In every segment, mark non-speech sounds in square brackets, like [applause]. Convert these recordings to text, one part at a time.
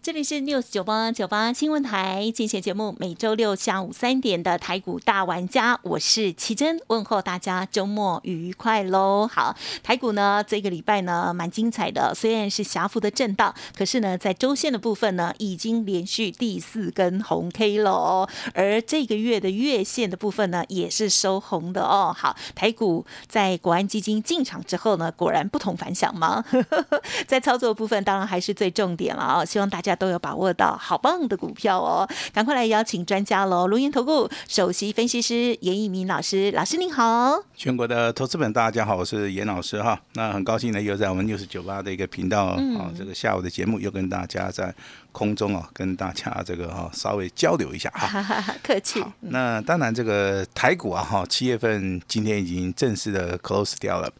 这里是 news 九八九八新闻台，进行节目每周六下午三点的台股大玩家，我是奇珍，问候大家周末愉快喽。好，台股呢这个礼拜呢蛮精彩的，虽然是狭幅的震荡，可是呢在周线的部分呢已经连续第四根红 K 了哦，而这个月的月线的部分呢也是收红的哦。好，台股在国安基金进场之后呢，果然不同凡响吗？[laughs] 在操作部分当然还是最重点了啊，希望大家。都有把握到好棒的股票哦！赶快来邀请专家喽！录音投顾首席分析师严一鸣老师，老师您好！全国的投资本大家好，我是严老师哈。那很高兴呢，又在我们六十九八的一个频道啊，这个下午的节目又跟大家在空中啊，跟大家这个哈稍微交流一下哈。[laughs] 客气。那当然，这个台股啊哈，七月份今天已经正式的 close 掉了。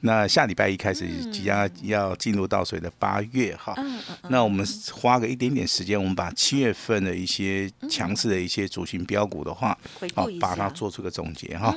那下礼拜一开始即将要进入到水的八月哈，那我们花个一点点时间，我们把七月份的一些强势的一些主型标股的话，好把它做出个总结哈。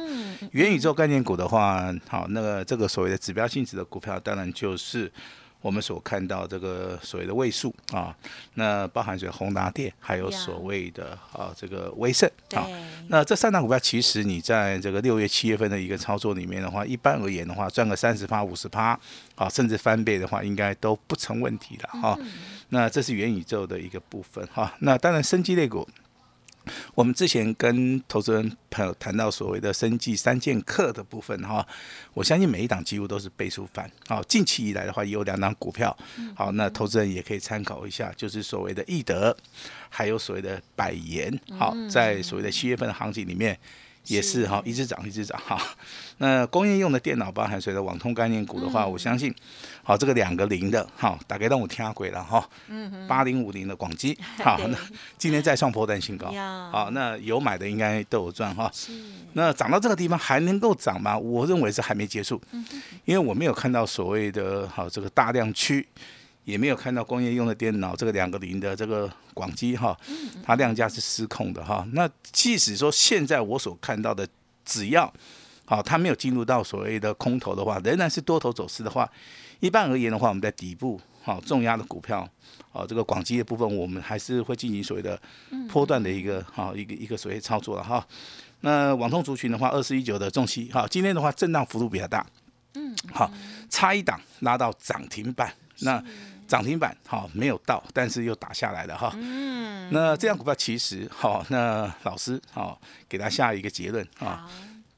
元宇宙概念股的话，好，那个这个所谓的指标性质的股票，当然就是。我们所看到这个所谓的位数啊，那包含着宏达电，还有所谓的啊这个威盛啊，那这三大股票其实你在这个六月、七月份的一个操作里面的话，一般而言的话，赚个三十趴、五十趴啊，甚至翻倍的话，应该都不成问题的哈。那这是元宇宙的一个部分哈。那当然，生机类股。我们之前跟投资人朋友谈到所谓的生计三剑客的部分哈，我相信每一档几乎都是倍数翻。好，近期以来的话也有两档股票，好，那投资人也可以参考一下，就是所谓的易德，还有所谓的百言。好，在所谓的七月份的行情里面。也是哈，一直涨一直涨哈。那工业用的电脑包含随着网通概念股的话，我相信，好这个两个零的哈，大概让我听下鬼了哈。嗯八零五零的广基，[laughs] 好，那今天再创破单新高，好，那有买的应该都有赚哈。那涨到这个地方还能够涨吗？我认为是还没结束，因为我没有看到所谓的好这个大量区。也没有看到工业用的电脑这个两个零的这个广基哈，它量价是失控的哈。那即使说现在我所看到的，只要好它没有进入到所谓的空头的话，仍然是多头走势的话，一般而言的话，我们在底部好重压的股票，好这个广基的部分，我们还是会进行所谓的波段的一个好一个一个所谓操作了哈。那网通族群的话，二四一九的重期哈，今天的话震荡幅度比较大，嗯，好差一档拉到涨停板那。涨停板好没有到，但是又打下来了哈。嗯，那这样股票其实好，那老师好给他下一个结论啊，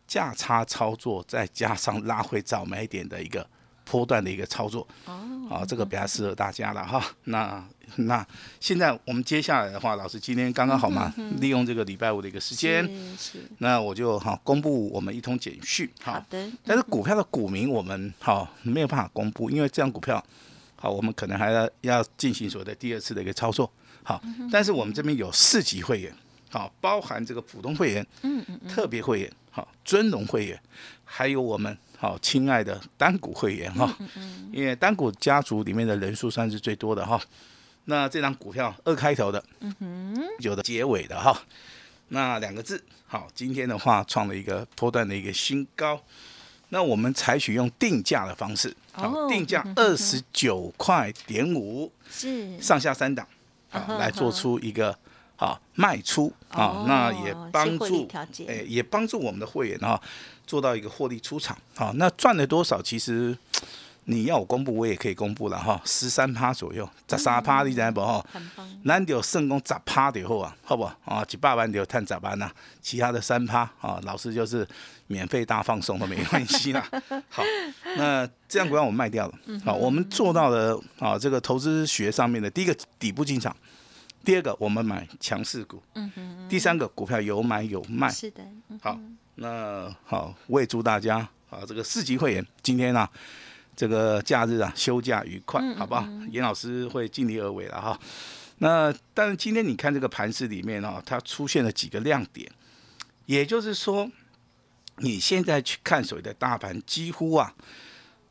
价差操作再加上拉回早买点的一个波段的一个操作哦，好这个比较适合大家了哈。那那现在我们接下来的话，老师今天刚刚好嘛，利用这个礼拜五的一个时间，那我就好公布我们一通简讯好的，但是股票的股民我们好没有办法公布，因为这样股票。好，我们可能还要要进行所谓的第二次的一个操作。好，但是我们这边有四级会员，好，包含这个普通会员，嗯嗯，特别会员，好，尊荣会员，还有我们好亲爱的单股会员哈，因为单股家族里面的人数算是最多的哈。那这张股票二开头的，嗯哼，有的结尾的哈，那两个字，好，今天的话创了一个波段的一个新高。那我们采取用定价的方式，好，定价二十九块点五，是上下三档，啊，来做出一个好卖出，啊，那也帮助，哎，也帮助我们的会员啊，做到一个获利出场，啊，那赚了多少？其实。你要我公布，我也可以公布了哈，十三趴左右，十三趴你知不哈？难得成功十趴以后啊，好不啊？几百万就赚十万呐，其他的三趴啊，老师就是免费大放送都没关系啦。[laughs] 好，那这样股票我们卖掉了。好，我们做到了啊，这个投资学上面的第一个底部进场，第二个我们买强势股，第三个股票有买有卖。是的。好，那好，我也祝大家啊，这个四级会员今天啊。这个假日啊，休假愉快，好不好？严老师会尽力而为了哈。那但是今天你看这个盘市里面啊，它出现了几个亮点，也就是说，你现在去看所谓的大盘，几乎啊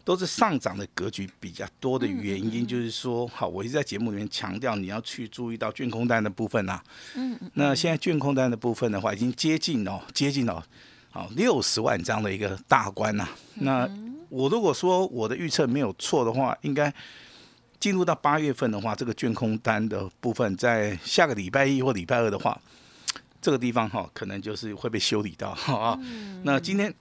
都是上涨的格局比较多的原因，就是说，好，我一直在节目里面强调，你要去注意到券空单的部分啊。嗯嗯。那现在券空单的部分的话，已经接近哦，接近了，好六十万张的一个大关呐。那我如果说我的预测没有错的话，应该进入到八月份的话，这个卷空单的部分在下个礼拜一或礼拜二的话。这个地方哈，可能就是会被修理到啊。那今天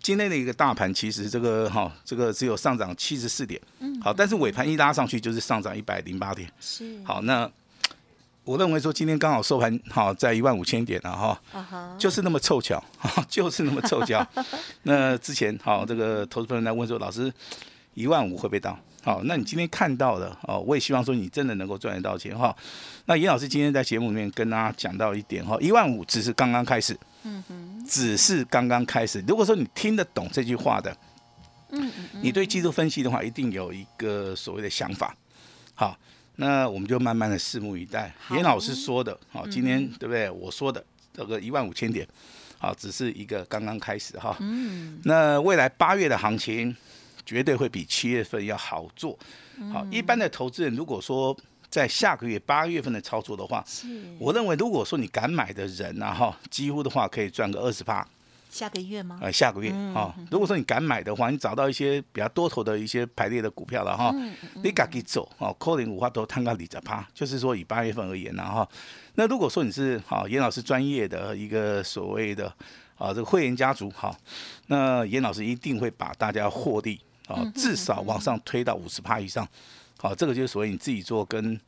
今天的一个大盘，其实这个哈，这个只有上涨七十四点，好，但是尾盘一拉上去就是上涨一百零八点，是好。那我认为说今天刚好收盘好在一万五千点了哈，就是那么凑巧，[laughs] 就是那么凑巧。[laughs] 那之前好，这个投资朋友来问说，老师一万五会不会到？好，那你今天看到的哦，我也希望说你真的能够赚得到钱哈。那严老师今天在节目里面跟大家讲到一点哈，一万五只是刚刚开始，嗯哼，只是刚刚开始。如果说你听得懂这句话的，嗯嗯，你对技术分析的话，一定有一个所谓的想法。好，那我们就慢慢的拭目以待。严老师说的，好，今天对不对？我说的这个一万五千点，好，只是一个刚刚开始哈。嗯，那未来八月的行情。绝对会比七月份要好做。好，一般的投资人如果说在下个月八月份的操作的话，我认为如果说你敢买的人啊，哈，几乎的话可以赚个二十八。下个月吗？呃，下个月啊，如果说你敢买的话，你找到一些比较多头的一些排列的股票了哈，你敢去走哦，扣零五花都摊个里着趴，就是说以八月份而言呢哈，那如果说你是好严老师专业的一个所谓的啊这个会员家族哈，那严老师一定会把大家获利。啊，至少往上推到五十趴以上，好，这个就是所谓你自己做跟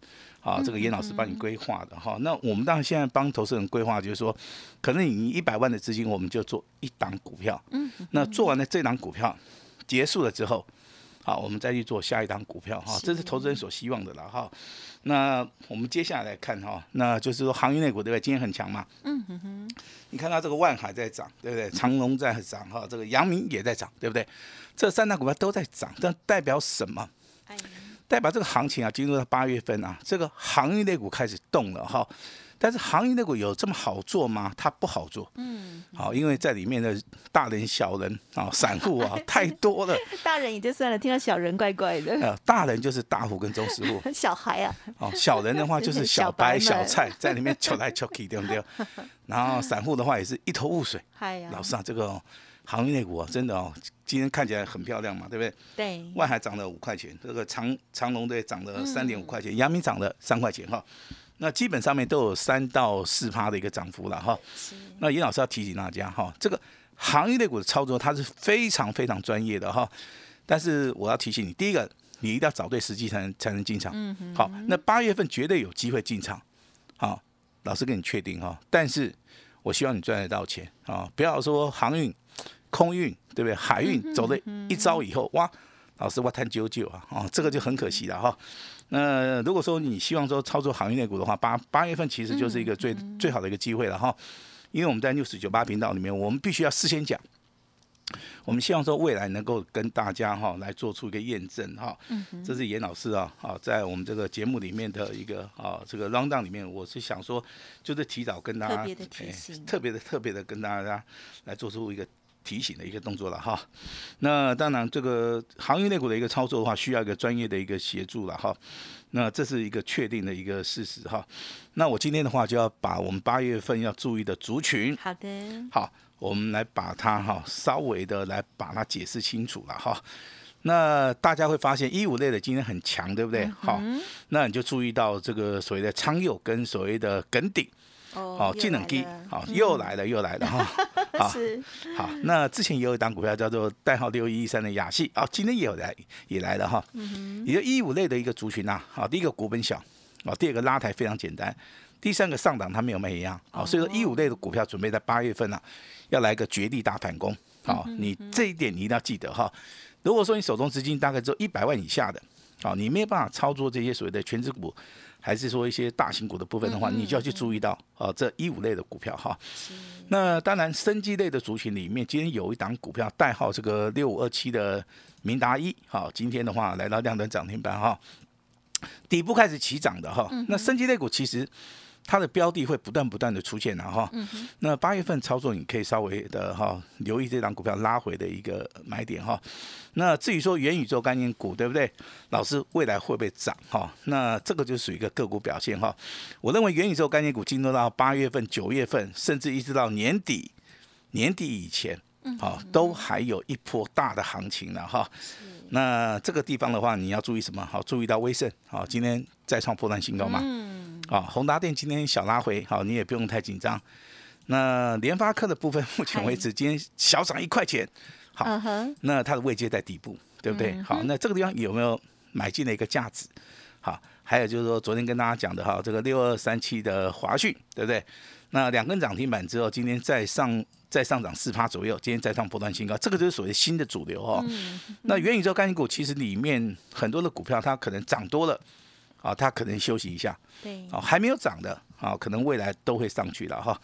啊这个严老师帮你规划的哈。那我们当然现在帮投资人规划，就是说，可能你一百万的资金，我们就做一档股票，嗯，那做完了这档股票结束了之后，好，我们再去做下一档股票哈，这是投资人所希望的了哈。那我们接下来看哈，那就是说行业内股对不对？今天很强嘛，嗯哼哼，你看到这个万海在涨，对不对？长隆在涨哈，这个阳明也在涨，对不对？这三大股票都在涨，这代表什么？代表这个行情啊，进入到八月份啊，这个行业类股开始动了哈。但是行业类股有这么好做吗？它不好做。嗯。好，因为在里面的大人、小人啊，[laughs] 散户啊，太多了。大人也就算了，听到小人怪怪的。呃，大人就是大户跟中实户。[laughs] 小孩啊。哦，小人的话 [laughs] 就是小白、小菜，在里面求来求去，对不对？然后散户的话也是一头雾水。嗨呀。老师啊，这个。行业内股啊，真的哦，今天看起来很漂亮嘛，对不对？对。外海涨了五块钱，这个长长隆队涨了三点五块钱，阳明涨了三块钱哈。那基本上面都有三到四趴的一个涨幅了哈。那尹老师要提醒大家哈，这个行业内股的操作它是非常非常专业的哈。但是我要提醒你，第一个，你一定要找对时机才能才能进场。嗯好，那八月份绝对有机会进场。好，老师跟你确定哈。但是我希望你赚得到钱啊，不要说航运。空运对不对？海运走了一招以后，哇，老师我谈九九啊，哦，这个就很可惜了哈。那如果说你希望说操作行业类股的话，八八月份其实就是一个最最好的一个机会了哈。因为我们在六十九八频道里面，我们必须要事先讲，我们希望说未来能够跟大家哈来做出一个验证哈。这是严老师啊，啊，在我们这个节目里面的一个啊这个 round down 里面，我是想说，就是提早跟大家特别的提醒，特别的特别的跟大家来做出一个。提醒的一个动作了哈，那当然这个行业内股的一个操作的话，需要一个专业的一个协助了哈。那这是一个确定的一个事实哈。那我今天的话就要把我们八月份要注意的族群，好的，好，我们来把它哈稍微的来把它解释清楚了哈。那大家会发现一五类的今天很强，对不对？好，那你就注意到这个所谓的昌佑跟所谓的耿鼎。哦，技能低，好，又来了，又来了哈。[laughs] [laughs] 好，好，那之前也有一档股票叫做代号六一一三的雅戏，哦，今天也有来，也来了哈。嗯也就一五类的一个族群呐，好，第一个股本小，哦，第二个拉抬非常简单，第三个上档它没有卖一样，好，所以说一五类的股票准备在八月份呢，要来个绝地大反攻，好，你这一点你一定要记得哈。如果说你手中资金大概只有一百万以下的，好，你没有办法操作这些所谓的全职股。还是说一些大型股的部分的话，你就要去注意到啊，这一五类的股票哈。那当然，生机类的族群里面，今天有一档股票代号这个六五二七的明达一，好，今天的话来到量能涨停板哈，底部开始起涨的哈。那生机类股其实它的标的会不断不断的出现了哈。那八月份操作你可以稍微的哈留意这张股票拉回的一个买点哈。那至于说元宇宙概念股对不对？老师未来会不会涨哈？那这个就属于一个个股表现哈。我认为元宇宙概念股进入到八月份、九月份，甚至一直到年底年底以前，好都还有一波大的行情了哈。那这个地方的话，你要注意什么？好，注意到威盛，好，今天再创破断新高嘛。嗯。啊，宏达电今天小拉回，好，你也不用太紧张。那联发科的部分，[laughs] 目前为止今天小涨一块钱，好，那它的位阶在底部，对不对？好，那这个地方有没有买进的一个价值？好，还有就是说，昨天跟大家讲的哈，这个六二三七的华讯，对不对？那两根涨停板之后，今天再上。再上涨四趴左右，今天再创波段新高，这个就是所谓新的主流哦。那元宇宙概念股其实里面很多的股票，它可能涨多了啊，它可能休息一下，对，啊还没有涨的啊，可能未来都会上去了哈。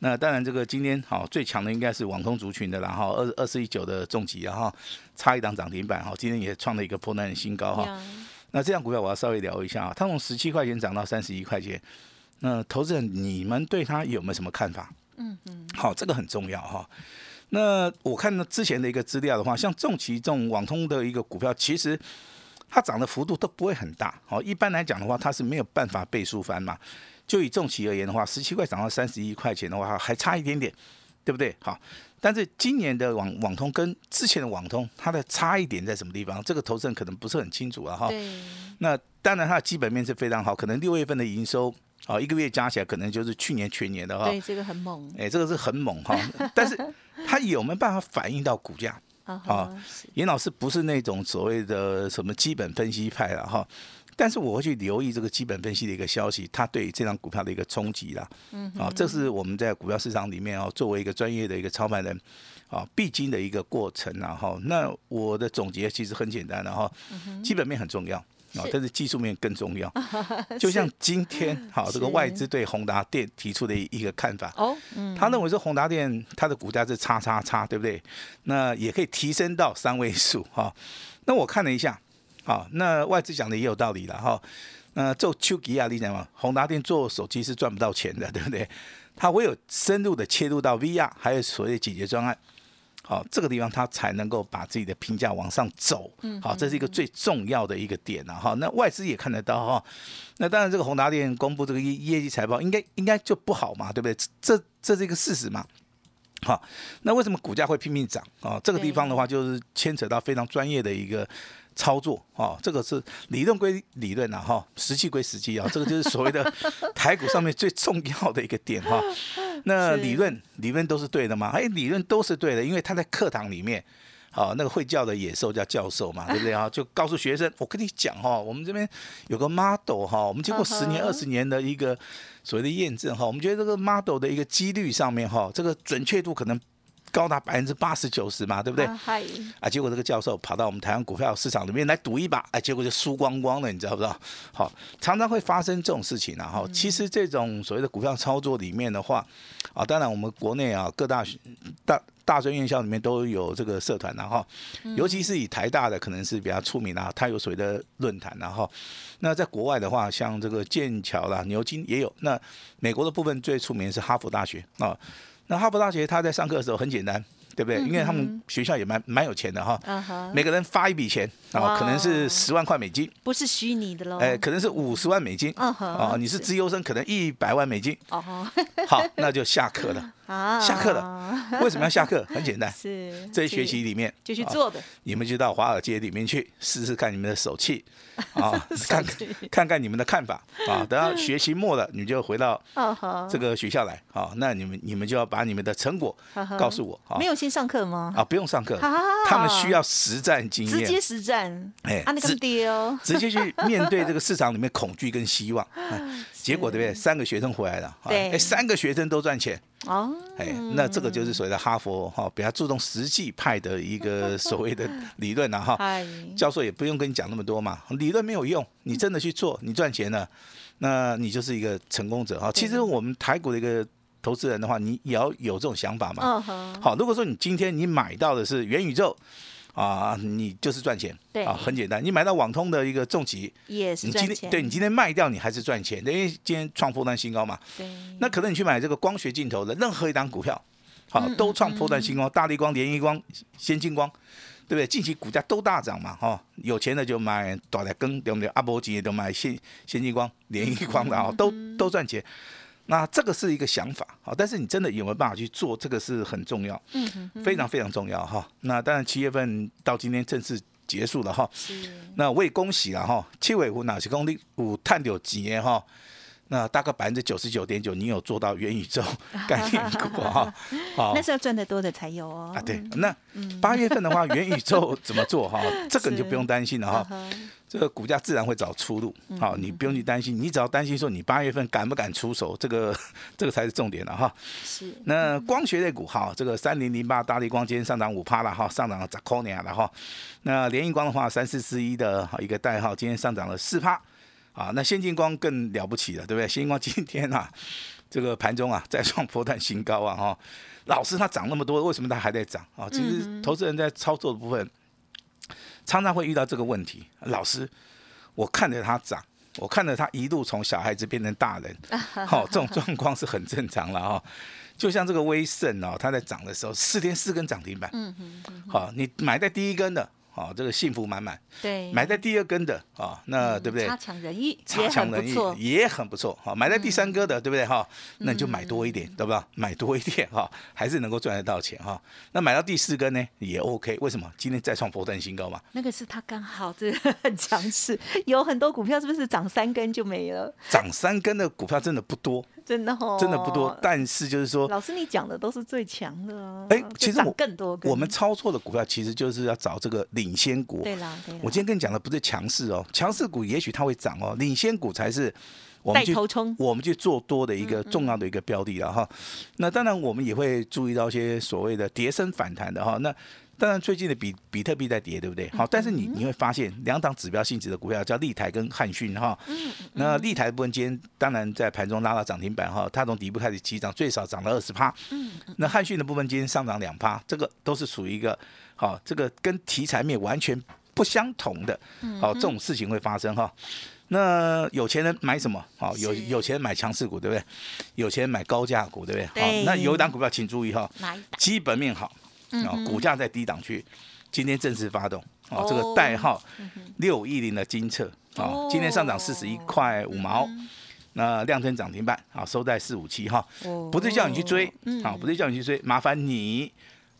那当然，这个今天好最强的应该是网通族群的，然后二二四一九的重疾，然后差一档涨停板哈，今天也创了一个波段的新高哈。那这样股票我要稍微聊一下啊，它从十七块钱涨到三十一块钱，那投资人你们对它有没有什么看法？嗯嗯，好，这个很重要哈。那我看到之前的一个资料的话，像重骑这种网通的一个股票，其实它涨的幅度都不会很大。好，一般来讲的话，它是没有办法倍数翻嘛。就以重企而言的话，十七块涨到三十一块钱的话，还差一点点，对不对？好，但是今年的网网通跟之前的网通，它的差一点在什么地方？这个投资人可能不是很清楚啊哈。那当然，它的基本面是非常好，可能六月份的营收。哦，一个月加起来可能就是去年全年的哈。对，这个很猛。哎，这个是很猛哈，但是它有没有办法反映到股价？啊，严老师不是那种所谓的什么基本分析派了哈，但是我会去留意这个基本分析的一个消息，它对这张股票的一个冲击啦。嗯。啊，这是我们在股票市场里面哦，作为一个专业的一个操盘人啊，必经的一个过程然后，那我的总结其实很简单的哈，基本面很重要。啊，但是技术面更重要。[laughs] 就像今天，好，这个外资对宏达电提出的一个看法，哦，他认为说宏达电它的股价是叉叉叉，对不对？那也可以提升到三位数，哈。那我看了一下，好，那外资讲的也有道理了，哈。那做丘吉亚，你讲嘛，宏达电做手机是赚不到钱的，对不对？它唯有深入的切入到 VR，还有所谓的解决专案。好，这个地方它才能够把自己的评价往上走。嗯，好，这是一个最重要的一个点了哈。那外资也看得到哈。那当然，这个宏达电公布这个业业绩财报，应该应该就不好嘛，对不对？这这是一个事实嘛。好，那为什么股价会拼命涨啊？这个地方的话，就是牵扯到非常专业的一个。操作啊，这个是理论归理论呐，哈，实际归实际啊，这个就是所谓的 [laughs] 台股上面最重要的一个点哈。[laughs] 那理论理论都是对的吗？哎，理论都是对的，因为他在课堂里面，好，那个会叫的野兽叫教授嘛，对不对啊？[laughs] 就告诉学生，我跟你讲哈，我们这边有个 model 哈，我们经过十年二十年的一个所谓的验证哈，我们觉得这个 model 的一个几率上面哈，这个准确度可能。高达百分之八十九十嘛，对不对？啊，结果这个教授跑到我们台湾股票市场里面来赌一把，哎，结果就输光光了，你知道不知道？好，常常会发生这种事情啊。哈，其实这种所谓的股票操作里面的话，啊，当然我们国内啊各大大大专院校里面都有这个社团，然后尤其是以台大的可能是比较出名啊，它有所谓的论坛，然后那在国外的话，像这个剑桥啦、牛津也有。那美国的部分最出名是哈佛大学啊。那哈佛大学他在上课的时候很简单，对不对？因为他们学校也蛮蛮有钱的哈，每个人发一笔钱啊，可能是十万块美金，不是虚拟的喽，哎，可能是五十万美金，啊，你是。资优生，可能一百万美金，哦，好，那就下课了。啊，下课了。为什么要下课？很简单，[laughs] 是这一学期里面就去做的。你们就到华尔街里面去试试看你们的手气啊，[laughs] 看看看你们的看法啊。等到学期末了，你就回到 [laughs] 这个学校来啊。那你们你们就要把你们的成果告诉我。没有先上课吗？啊，不用上课，他们需要实战经验，直接实战。哎，啊，那个爹哦，直接去面对这个市场里面恐惧跟希望。结果对不对？三个学生回来了，对，哎，三个学生都赚钱。哦，哎，那这个就是所谓的哈佛哈，比较注重实际派的一个 [laughs] 所谓的理论了哈。教授也不用跟你讲那么多嘛，理论没有用，你真的去做，[laughs] 你赚钱了，那你就是一个成功者哈。其实我们台股的一个投资人的话，你也要有这种想法嘛。好，如果说你今天你买到的是元宇宙，啊，你就是赚钱，对啊，很简单，你买到网通的一个重疾，也是你今天赚钱，对你今天卖掉，你还是赚钱，因为今天创波段新高嘛。对那可能你去买这个光学镜头的任何一档股票，好、嗯都创破断新高，大力光、联益光、先进光，对不对？近期股价都大涨嘛，哈、有钱的就买大来根，对不对？阿伯吉也都买先先进光、联益光的哈、都都赚钱。那这个是一个想法，好，但是你真的有没有办法去做，这个是很重要，嗯非常非常重要哈。那当然七月份到今天正式结束了哈，是那我也恭喜了哈，七尾湖哪些工地有探有几年哈？那大概百分之九十九点九，你有做到元宇宙概念股哈？[laughs] [laughs] 好那是要赚得多的才有哦啊，对，那八月份的话，元宇宙怎么做哈？[laughs] 这个你就不用担心了哈，嗯这个股价自然会找出路。好，你不用去担心，你只要担心说你八月份敢不敢出手，这个这个才是重点了哈。是那光学类股哈，这个三零零八大力光今天上涨五趴了哈，上涨了十块呢了哈。那联益光的话，三四四一的一个代号，今天上涨了四趴啊。那先进光更了不起了，对不对？先进光今天啊，这个盘中啊再创波段新高啊哈。老师它涨那么多，为什么它还在涨啊？其实投资人在操作的部分，常常会遇到这个问题。老师，我看着它涨。我看着它一路从小孩子变成大人，好、这种状况是很正常了哈、就像这个威盛哦，它在涨的时候，四天四根涨停板，嗯哼哼好、你买在第一根的，好、这个幸福满满；对，买在第二根的，啊、那对不对？差强人意，差强人意也很不错，好，买在第三根的，对不对哈？那你就买多一点，对吧？买多一点哈，还是能够赚得到钱哈。那买到第四根呢，也 OK，为什么？今天再创波段新高嘛，那个是他刚好这个很强势，有很多股票是不是涨三根就没了？涨三根的股票真的不多，[laughs] 真的哦，真的不多。但是就是说，老师，你讲的都是最强的啊！哎其实我更多我们操作的股票其实就是要找这个领先股。对啦，对啦，我今天跟你讲的不是强势哦，强势股也许它会涨哦，领先股才是我们去带头冲我们去做多的一个重要的一个标的了哈。那当然我们也会注意到一些所谓的跌升反弹的哈。那当然最近的比比特币在跌，对不对？好，但是你你会发现两档指标性质的股票叫立台跟汉讯哈。那立台的部分今天当然在盘中拉到涨停板哈，它从底部开始起涨，最少涨了二十趴。那汉讯的部分今天上涨两趴，这个都是属于一个好，这个跟题材面完全不相同的，好这种事情会发生哈。那有钱人买什么？好，有有钱人买强势股，对不对？有钱人买高价股，对不对？对好，那有一档股票请注意哈？基本面好，啊，股价在低档区，今天正式发动，啊，这个哦代号六一零的金策，啊，今天上涨四十一块五毛。那量增涨停板，啊收在四五七哈，不是叫你去追，好，不是叫你去追，麻烦你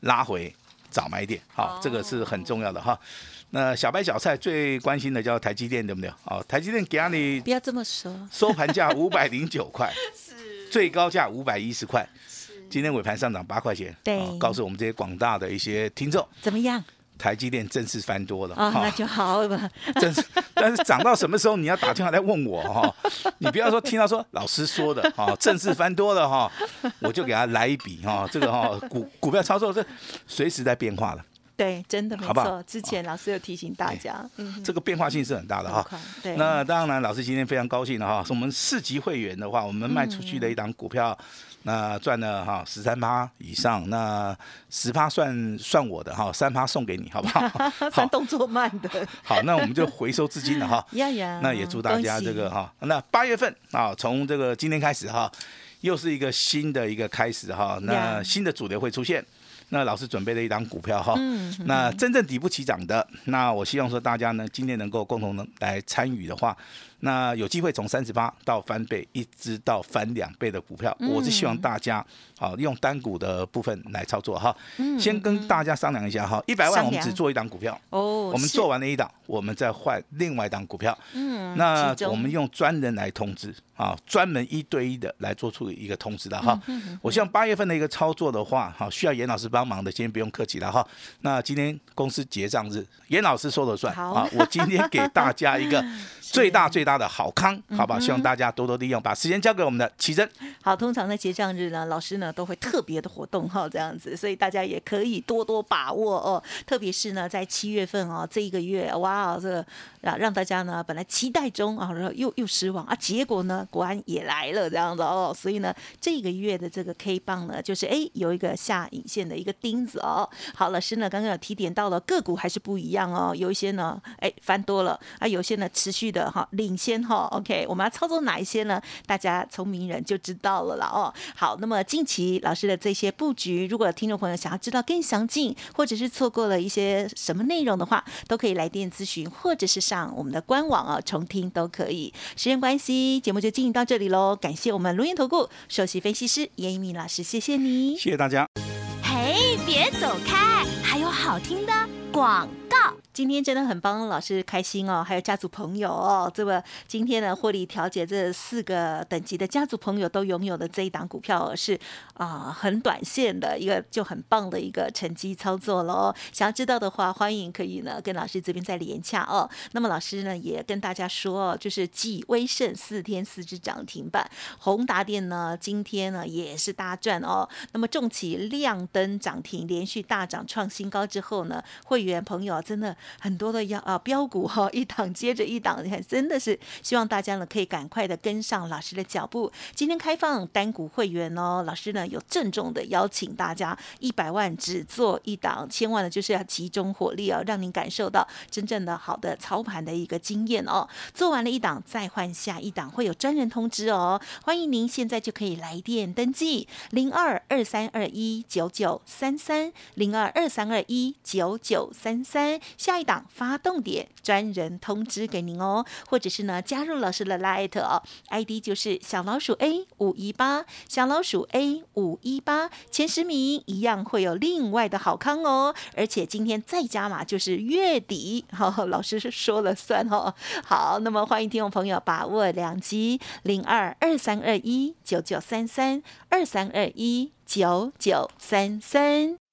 拉回早买点，好，这个是很重要的哈。那小白小菜最关心的叫台积电，对不对？哦，台积电给你不要这么说，收盘价五百零九块，[laughs] 最高价五百一十块，今天尾盘上涨八块钱，对。好告诉我们这些广大的一些听众，怎么样？台积电正式翻多了，那就好。了。[laughs] 正式，但是涨到什么时候你要打电话来问我哈、[laughs] 你不要说听到说老师说的哈、正式翻多了哈、[laughs] 我就给他来一笔哈、这个哈、股股票操作这随时在变化的，对，真的没好不好？错。之前老师有提醒大家，嗯，这个变化性是很大的哈、对。那当然，老师今天非常高兴的哈，是我们四级会员的话，我们卖出去的一档股票，那赚了哈十三趴以上，那十趴算算我的哈，三趴送给你，好不好？[laughs] 好，算动作慢的，好，那我们就回收资金了哈。[laughs] 呀呀。那也祝大家这个哈，那八月份啊，从这个今天开始哈，又是一个新的一个开始哈，那新的主流会出现。那老师准备了一档股票哈，嗯那真正底部起涨的，那我希望说大家呢今天能够共同能来参与的话，那有机会从三十八到翻倍，一直到翻两倍的股票，嗯我是希望大家好用单股的部分来操作哈。先跟大家商量一下哈，一百万我们只做一档股票，哦，我们做完了一档，我们再换另外一档股票。嗯那我们用专人来通知啊，专门一对一的来做出一个通知的哈。嗯我希望八月份的一个操作的话，哈，需要严老师帮忙的，今天不用客气了哈。那今天公司结账日，严老师说了算好啊。我今天给大家一个 [laughs] 最大最大大的好康，好吧？希望大家多多利用，把时间交给我们的奇珍。好，通常在结账日呢，老师呢都会特别的活动哈，这样子，所以大家也可以多多把握哦。特别是呢，在七月份哦，这一个月，哇，这个让让大家呢本来期待中啊，然后又又失望啊，结果呢，果然也来了这样子哦。所以呢，这个月的这个 K 棒呢，就是哎有一个下影线的一个钉子哦。好，老师呢刚刚有提点到了个股还是不一样哦，有一些呢哎翻多了啊，有些呢持续的哈领先哈。OK，我们要操作哪一些呢？大家聪明人就知道了啦哦。好，那么近期老师的这些布局，如果听众朋友想要知道更详尽，或者是错过了一些什么内容的话，都可以来电咨询，或者是上我们的官网啊重听都可以。时间关系，节目就进行到这里喽。感谢我们龙岩投顾首席分析师严一鸣老师，谢谢你。谢谢大家。嘿，别走开，还有好听的广告。今天真的很帮老师开心哦，还有家族朋友哦，这个今天呢获利调节这四个等级的家族朋友都拥有的这一档股票是啊很短线的一个就很棒的一个成绩操作喽。想要知道的话，欢迎可以呢跟老师这边再连洽哦。那么老师呢也跟大家说，就是继威盛四天四只涨停板，宏达电呢今天呢也是大赚哦。那么重企亮灯涨停，连续大涨创新高之后呢，会员朋友真的。很多的要啊标股哈，一档接着一档，你看真的是希望大家呢可以赶快的跟上老师的脚步。今天开放单股会员哦，老师呢有郑重的邀请大家，一百万只做一档，千万呢就是要集中火力哦，让您感受到真正的好的操盘的一个经验哦。做完了一档再换下一档，会有专人通知哦。欢迎您现在就可以来电登记零二二三二一九九三三零二二三二一九九三三。下一档发动点专人通知给您哦，或者是呢加入老师的 Light 哦，ID 就是小老鼠 A 五一八，小老鼠 A 五一八，前十名一样会有另外的好康哦，而且今天再加码就是月底，好，老师是说了算哦。好，那么欢迎听众朋友把握良机，零二二三二一九九三三二三二一九九三三。